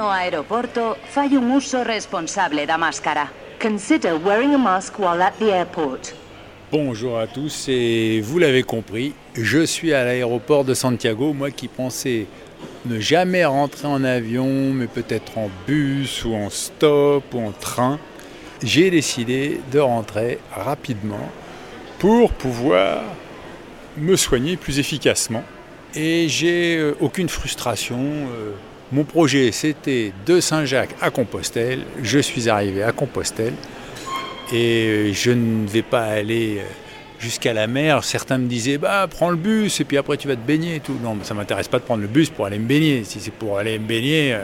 un uso responsable da máscara. Consider wearing a mask while at the airport. Bonjour à tous et vous l'avez compris, je suis à l'aéroport de Santiago, moi qui pensais ne jamais rentrer en avion, mais peut-être en bus ou en stop ou en train. J'ai décidé de rentrer rapidement pour pouvoir me soigner plus efficacement. Et j'ai euh, aucune frustration. euh, Mon projet, c'était de Saint-Jacques à Compostelle. Je suis arrivé à Compostelle et euh, je ne vais pas aller euh, jusqu'à la mer. Certains me disaient, bah prends le bus et puis après tu vas te baigner tout. Non, mais ça m'intéresse pas de prendre le bus pour aller me baigner. Si c'est pour aller me baigner, euh,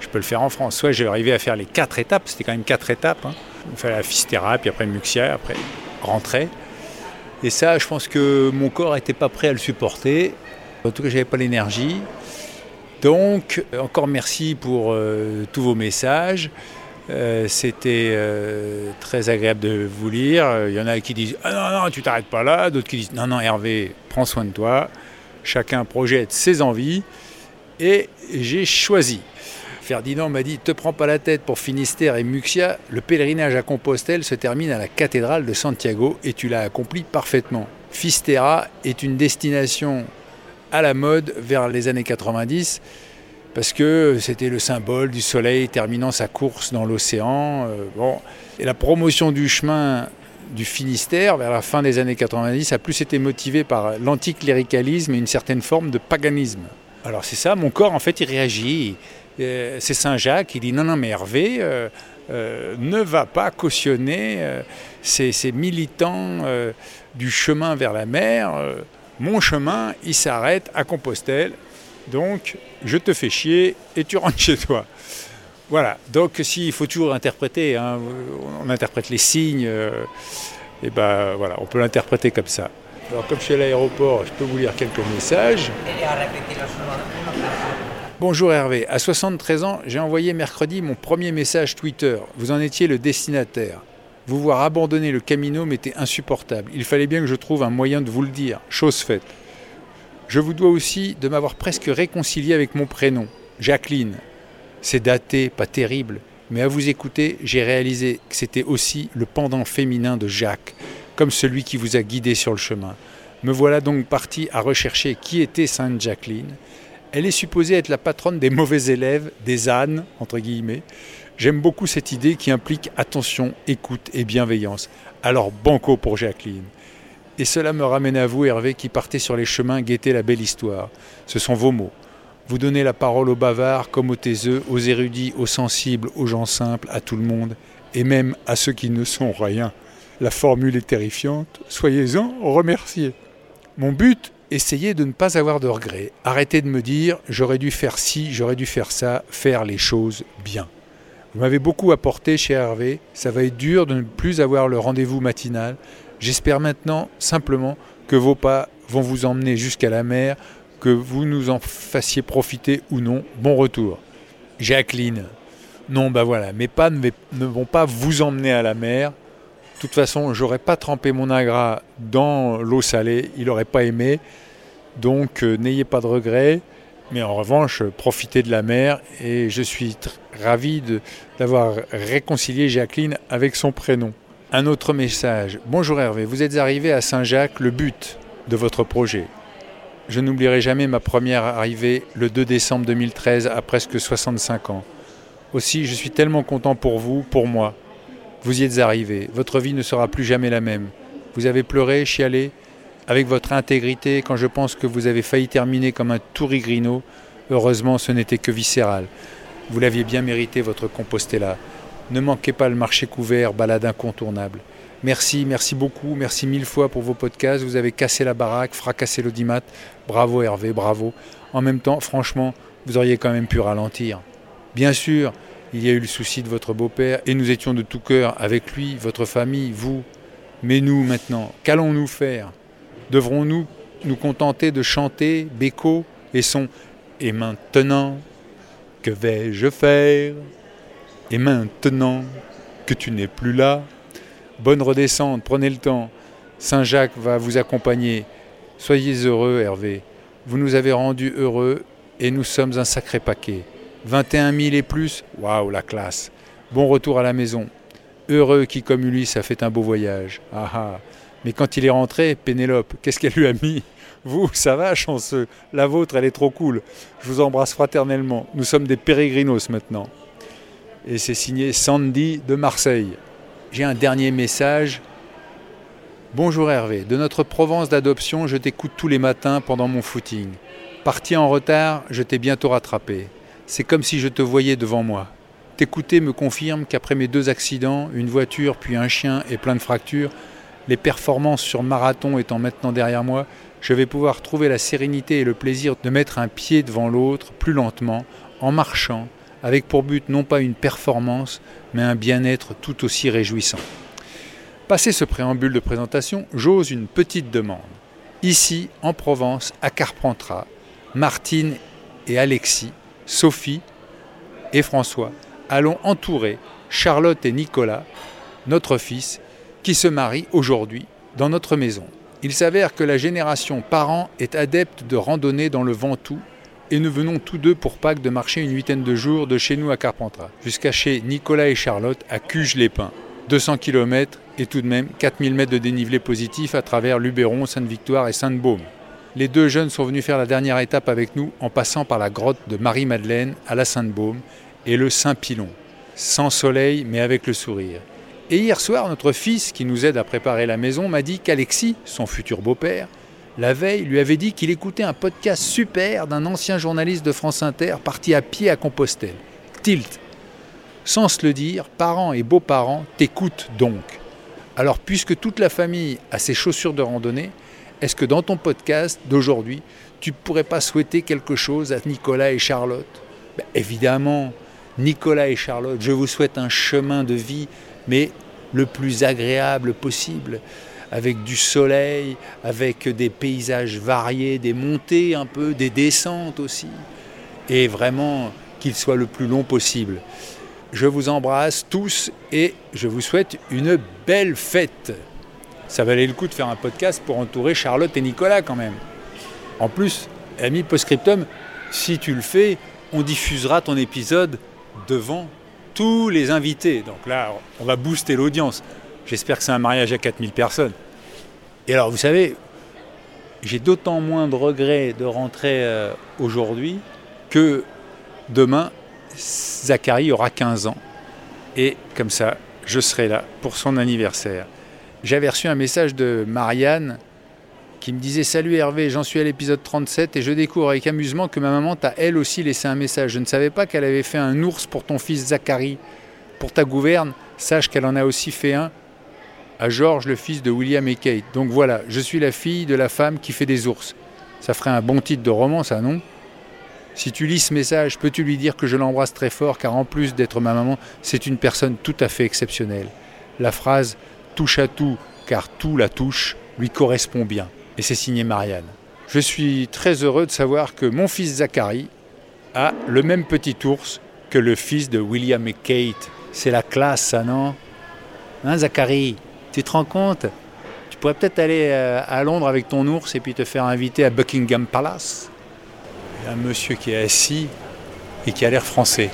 je peux le faire en France. Soit j'ai arrivé à faire les quatre étapes, c'était quand même quatre étapes. Hein. Fait la Fistera, puis après Muxia, après rentrer. Et ça, je pense que mon corps n'était pas prêt à le supporter. En tout cas, j'avais pas l'énergie. Donc, euh, encore merci pour euh, tous vos messages. Euh, C'était très agréable de vous lire. Il y en a qui disent Ah non, non, tu t'arrêtes pas là. D'autres qui disent Non, non, Hervé, prends soin de toi. Chacun projette ses envies. Et j'ai choisi. Ferdinand m'a dit Te prends pas la tête pour Finistère et Muxia. Le pèlerinage à Compostelle se termine à la cathédrale de Santiago et tu l'as accompli parfaitement. Fistera est une destination à la mode vers les années 90 parce que c'était le symbole du soleil terminant sa course dans l'océan. Euh, bon. Et la promotion du chemin du Finistère vers la fin des années 90 a plus été motivée par l'anticléricalisme et une certaine forme de paganisme. Alors c'est ça, mon corps en fait il réagit. Euh, c'est Saint-Jacques, il dit non, non, mais Hervé euh, ne va pas cautionner ces, militants du chemin vers la mer. Mon chemin, il s'arrête à Compostelle. Donc, je te fais chier et tu rentres chez toi. Voilà. Donc, s'il faut toujours interpréter, hein, on interprète les signes, euh, et ben voilà, on peut l'interpréter comme ça. Alors, comme je suis à l'aéroport, je peux vous lire quelques messages. Bonjour Hervé, à 73 ans, j'ai envoyé mercredi mon premier message Twitter. Vous en étiez le destinataire. Vous voir abandonner le Camino m'était insupportable. Il fallait bien que je trouve un moyen de vous le dire. Chose faite. Je vous dois aussi de m'avoir presque réconcilié avec mon prénom, Jacqueline. C'est daté, pas terrible, mais à vous écouter, j'ai réalisé que c'était aussi le pendant féminin de Jacques, comme celui qui vous a guidé sur le chemin. Me voilà donc parti à rechercher qui était Sainte Jacqueline. Elle est supposée être la patronne des mauvais élèves, des ânes, entre guillemets. J'aime beaucoup cette idée qui implique attention, écoute et bienveillance. Alors banco pour Jacqueline. Et cela me ramène à vous, Hervé, qui partez sur les chemins guetter la belle histoire. Ce sont vos mots. Vous donnez la parole aux bavards comme aux taiseux, aux érudits, aux sensibles, aux gens simples, à tout le monde, et même à ceux qui ne sont rien. La formule est terrifiante, soyez-en remerciés. Mon but, essayez de ne pas avoir de regrets. Arrêtez de me dire j'aurais dû faire ci, j'aurais dû faire ça, faire les choses bien. Vous m'avez beaucoup apporté chez Hervé, ça va être dur de ne plus avoir le rendez-vous matinal. J'espère maintenant simplement que vos pas vont vous emmener jusqu'à la mer, que vous nous en fassiez profiter ou non. Bon retour. Jacqueline. Non, bah voilà, mes pas ne vont pas vous emmener à la mer. De toute façon, j'aurais pas trempé mon agra dans l'eau salée, il n'aurait pas aimé. Donc euh, n'ayez pas de regrets. Mais en revanche, profitez de la mer et je suis ravi d'avoir réconcilié Jacqueline avec son prénom. Un autre message. Bonjour Hervé, vous êtes arrivé à Saint-Jacques, le but de votre projet. Je n'oublierai jamais ma première arrivée le 2 décembre 2013 à presque 65 ans. Aussi, je suis tellement content pour vous, pour moi. Vous y êtes arrivé. Votre vie ne sera plus jamais la même. Vous avez pleuré, chialé, avec votre intégrité quand je pense que vous avez failli terminer comme un tourigrino. Heureusement, ce n'était que viscéral. Vous l'aviez bien mérité, votre Compostela. Ne manquez pas le marché couvert, balade incontournable. Merci, merci beaucoup, merci mille fois pour vos podcasts. Vous avez cassé la baraque, fracassé l'audimat. Bravo Hervé, bravo. En même temps, franchement, vous auriez quand même pu ralentir. Bien sûr, il y a eu le souci de votre beau-père et nous étions de tout cœur avec lui, votre famille, vous. Mais nous, maintenant, qu'allons-nous faire? Devrons-nous nous contenter de chanter Beko et son Et maintenant, que vais-je faire? Et maintenant que tu n'es plus là? Bonne redescente, prenez le temps. Saint-Jacques va vous accompagner. Soyez heureux, Hervé. Vous nous avez rendus heureux et nous sommes un sacré paquet. 21 000 et plus Waouh, la classe Bon retour à la maison. Heureux qui, comme Ulysse, a fait un beau voyage. Ah ah Mais quand il est rentré, Pénélope, qu'est-ce qu'elle lui a mis? Vous, ça va, chanceux. La vôtre, elle est trop cool. Je vous embrasse fraternellement. Nous sommes des pérégrinos maintenant. Et c'est signé Sandy de Marseille. J'ai un dernier message. Bonjour Hervé, de notre Provence d'adoption, je t'écoute tous les matins pendant mon footing. Parti en retard, je t'ai bientôt rattrapé. C'est comme si je te voyais devant moi. T'écouter me confirme qu'après mes deux accidents, une voiture puis un chien et plein de fractures, les performances sur marathon étant maintenant derrière moi, je vais pouvoir trouver la sérénité et le plaisir de mettre un pied devant l'autre plus lentement, en marchant, avec pour but non pas une performance, mais un bien-être tout aussi réjouissant. Passé ce préambule de présentation, j'ose une petite demande. Ici, en Provence, à Carpentras, Martine et Alexis, Sophie et François allons entourer Charlotte et Nicolas, notre fils, qui se marient aujourd'hui dans notre maison. Il s'avère que la génération parent est adepte de randonnée dans le Ventoux et nous venons tous deux pour Pâques de marcher une huitaine de jours de chez nous à Carpentras jusqu'à chez Nicolas et Charlotte à Cuges-les-Pins. 200 km et tout de même 4000 mètres de dénivelé positif à travers Luberon, Sainte-Victoire et Sainte-Baume. Les deux jeunes sont venus faire la dernière étape avec nous en passant par la grotte de Marie-Madeleine à la Sainte-Baume et le Saint-Pilon, sans soleil mais avec le sourire. Et hier soir, notre fils, qui nous aide à préparer la maison, m'a dit qu'Alexis, son futur beau-père, la veille, lui avait dit qu'il écoutait un podcast super d'un ancien journaliste de France Inter parti à pied à Compostelle. Tilt. Sans se le dire, parents et beaux-parents t'écoutent donc. Alors, puisque toute la famille a ses chaussures de randonnée, est-ce que dans ton podcast d'aujourd'hui, tu ne pourrais pas souhaiter quelque chose à Nicolas et Charlotte? Ben, Évidemment, Nicolas et Charlotte, je vous souhaite un chemin de vie, mais le plus agréable possible, avec du soleil, avec des paysages variés, des montées un peu, des descentes aussi, et vraiment qu'il soit le plus long possible. Je vous embrasse tous et je vous souhaite une belle fête. Ça valait le coup de faire un podcast pour entourer Charlotte et Nicolas quand même. En plus, ami postscriptum, si tu le fais, on diffusera ton épisode devant tous les invités. Donc là, on va booster l'audience. J'espère que c'est un mariage à 4000 personnes. Et alors, vous savez, j'ai d'autant moins de regrets de rentrer euh, aujourd'hui que demain, Zachary aura 15 ans. Et comme ça, je serai là pour son anniversaire. J'avais reçu un message de Marianne qui me disait Salut Hervé, j'en suis à l'épisode 37 et je découvre avec amusement que ma maman t'a elle aussi laissé un message. Je ne savais pas qu'elle avait fait un ours pour ton fils Zachary. Pour ta gouverne, sache qu'elle en a aussi fait un à George, le fils de William et Kate. Donc voilà, je suis la fille de la femme qui fait des ours. Ça ferait un bon titre de roman, ça, non? Si tu lis ce message, peux-tu lui dire que je l'embrasse très fort, car en plus d'être ma maman, c'est une personne tout à fait exceptionnelle? La phrase touche à tout, car tout la touche, lui correspond bien et c'est signé Marianne. Je suis très heureux de savoir que mon fils Zachary a le même petit ours que le fils de William et Kate. C'est la classe, ça, non? Hein, Zachary Tu te rends compte? Tu pourrais peut-être aller euh, à Londres avec ton ours et puis te faire inviter à Buckingham Palace. Il y a un monsieur qui est assis et qui a l'air français.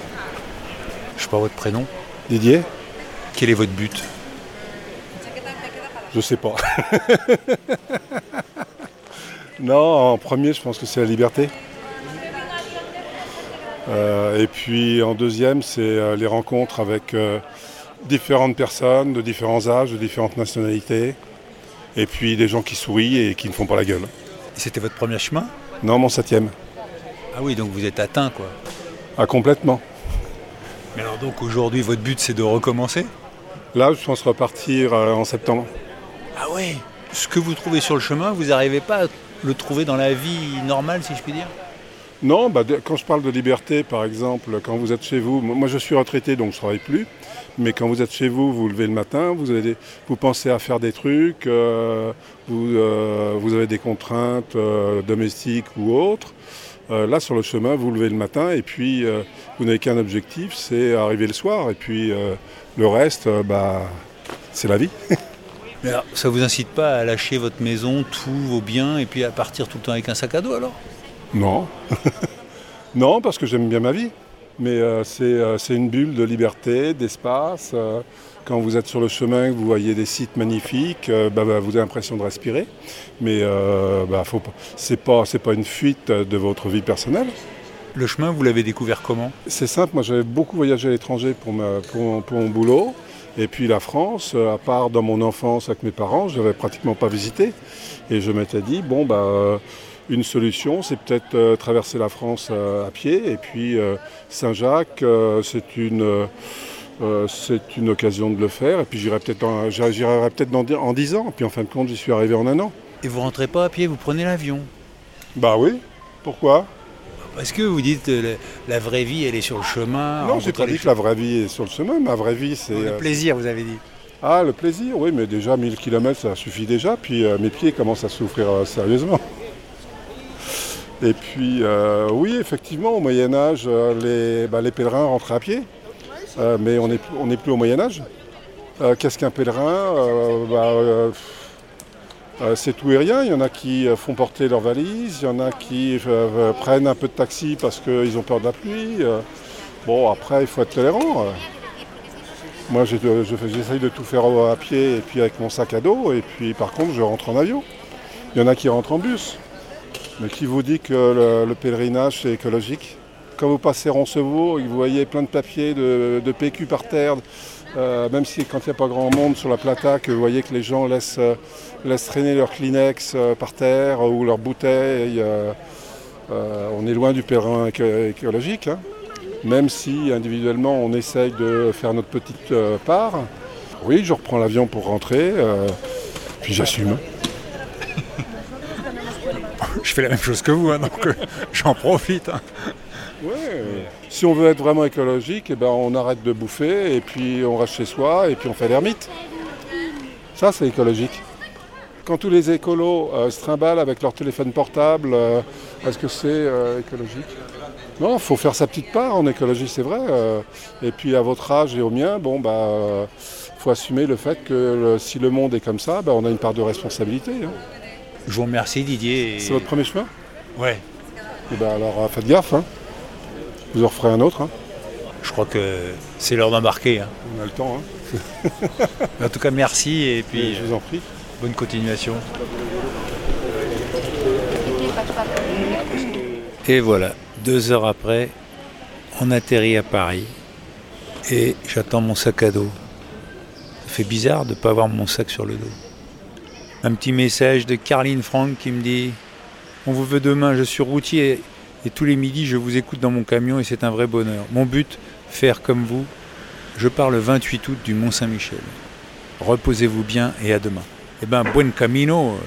Je sais pas votre prénom. Didier? Quel est votre but? Je sais pas. Non, en premier, je pense que c'est la liberté. Euh, et puis en deuxième, c'est euh, les rencontres avec euh, différentes personnes de différents âges, de différentes nationalités. Et puis des gens qui sourient et qui ne font pas la gueule. C'était votre premier chemin? Non, mon septième. Ah oui, donc vous êtes atteint, quoi. Ah, complètement. Mais alors donc aujourd'hui, votre but, c'est de recommencer? Là, je pense repartir en septembre. Ah oui Ce que vous trouvez sur le chemin, vous n'arrivez pas à le trouver dans la vie normale, si je puis dire? Non, bah, quand je parle de liberté, par exemple, quand vous êtes chez vous, moi je suis retraité donc je ne travaille plus, mais quand vous êtes chez vous, vous, levez le matin, vous, vous pensez à faire des trucs, euh, vous, euh, vous, avez des contraintes euh, domestiques ou autres. là, sur le chemin, vous levez le matin et puis vous n'avez qu'un objectif, c'est arriver le soir. Et puis le reste, bah, c'est la vie. Mais alors, ça vous incite pas à lâcher votre maison, tous vos biens, et puis à partir tout le temps avec un sac à dos alors? Non. non, parce que j'aime bien ma vie. mais euh, c'est euh, c'est une bulle de liberté, d'espace. euh, quand vous êtes sur le chemin, que vous voyez des sites magnifiques, bah, bah, vous avez l'impression de respirer. Mais bah, pas- c'est pas, une fuite de votre vie personnelle. Le chemin, vous l'avez découvert comment? C'est simple, moi j'avais beaucoup voyagé à l'étranger pour, pour mon boulot. Et puis la France, euh, à part dans mon enfance avec mes parents, je n'avais pratiquement pas visité. Et je m'étais dit, bon, bah, euh, une solution, c'est peut-être euh, traverser la France euh, à pied. Et puis euh, Saint-Jacques, c'est une, c'est une occasion de le faire. Et puis j'irai peut-être en, j'irai- peut-être dans en 10 ans. Et puis en fin de compte, j'y suis arrivé en un an. Et vous rentrez pas à pied, vous prenez l'avion? Bah oui, pourquoi? Parce que vous dites euh, la, vraie vie, elle est sur le chemin. Non, j'ai pas dit que la vraie vie est sur le chemin. Ma vraie vie, c'est... Le euh, plaisir, vous avez dit. Ah, le plaisir, oui, mais déjà 1000 km, ça suffit déjà. Puis euh, mes pieds commencent à souffrir euh, sérieusement. Et puis, oui, effectivement, au Moyen-Âge, les, bah, les pèlerins rentraient à pied. Mais on n'est on n'est plus au Moyen-Âge. Qu'est-ce qu'un pèlerin? Bah, C'est tout et rien. Il y en a qui euh, font porter leurs valises, il y en a qui euh, euh, prennent un peu de taxi parce qu'ils ont peur de la pluie. Euh, bon, après, il faut être tolérant. euh. Moi, j'essaye de tout faire à pied et puis avec mon sac à dos. Et puis, par contre, je rentre en avion. Il y en a qui rentrent en bus. Mais qui vous dit que le, le pèlerinage, c'est écologique? Quand vous passez Roncevaux et que vous voyez plein de papiers de PQ par terre, euh, même si quand il n'y a pas grand monde sur la plata, que vous voyez que les gens laissent, euh, laissent traîner leurs Kleenex euh, par terre ou leurs bouteilles, on est loin du éco- écologique. hein. Même si individuellement on essaye de faire notre petite part. Oui, je reprends l'avion pour rentrer, puis j'assume. Je fais la même chose que vous, hein, donc j'en profite. hein. Ouais. Si on veut être vraiment écologique, eh ben, on arrête de bouffer et puis on reste chez soi et puis on fait l'ermite. Ça, c'est écologique. Quand tous les écolos euh, se trimballent avec leur téléphone portable, euh, est-ce que c'est euh, écologique? Non, il faut faire sa petite part en écologie, c'est vrai. euh, et puis à votre âge et au mien, bon, bah, euh, faut assumer le fait que le- si le monde est comme ça, bah, on a une part de responsabilité. hein. Je vous remercie Didier. et- C'est votre premier chemin? Ouais, Eh ben, Alors faites gaffe. hein. Vous en referez un autre. hein. je crois que c'est l'heure d'embarquer. hein. On a le temps. hein. En tout cas, merci et puis Et je vous en prie. euh, bonne continuation. Et voilà, deux heures après, on atterrit à Paris et j'attends mon sac à dos. Ça fait bizarre de ne pas avoir mon sac sur le dos. Un petit message de Carline Franck qui me dit On vous veut demain, je suis routier et tous les midis je vous écoute dans mon camion et c'est un vrai bonheur. Mon but, faire comme vous. Je pars le 28 août du Mont-Saint-Michel. Reposez-vous bien et à demain. Eh ben, buen camino, euh,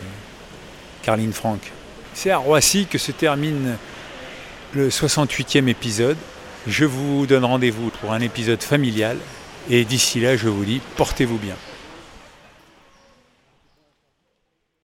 Carline Franck. C'est à Roissy que se termine le 68e épisode. Je vous donne rendez-vous pour un épisode familial. Et d'ici là, je vous dis, portez-vous bien.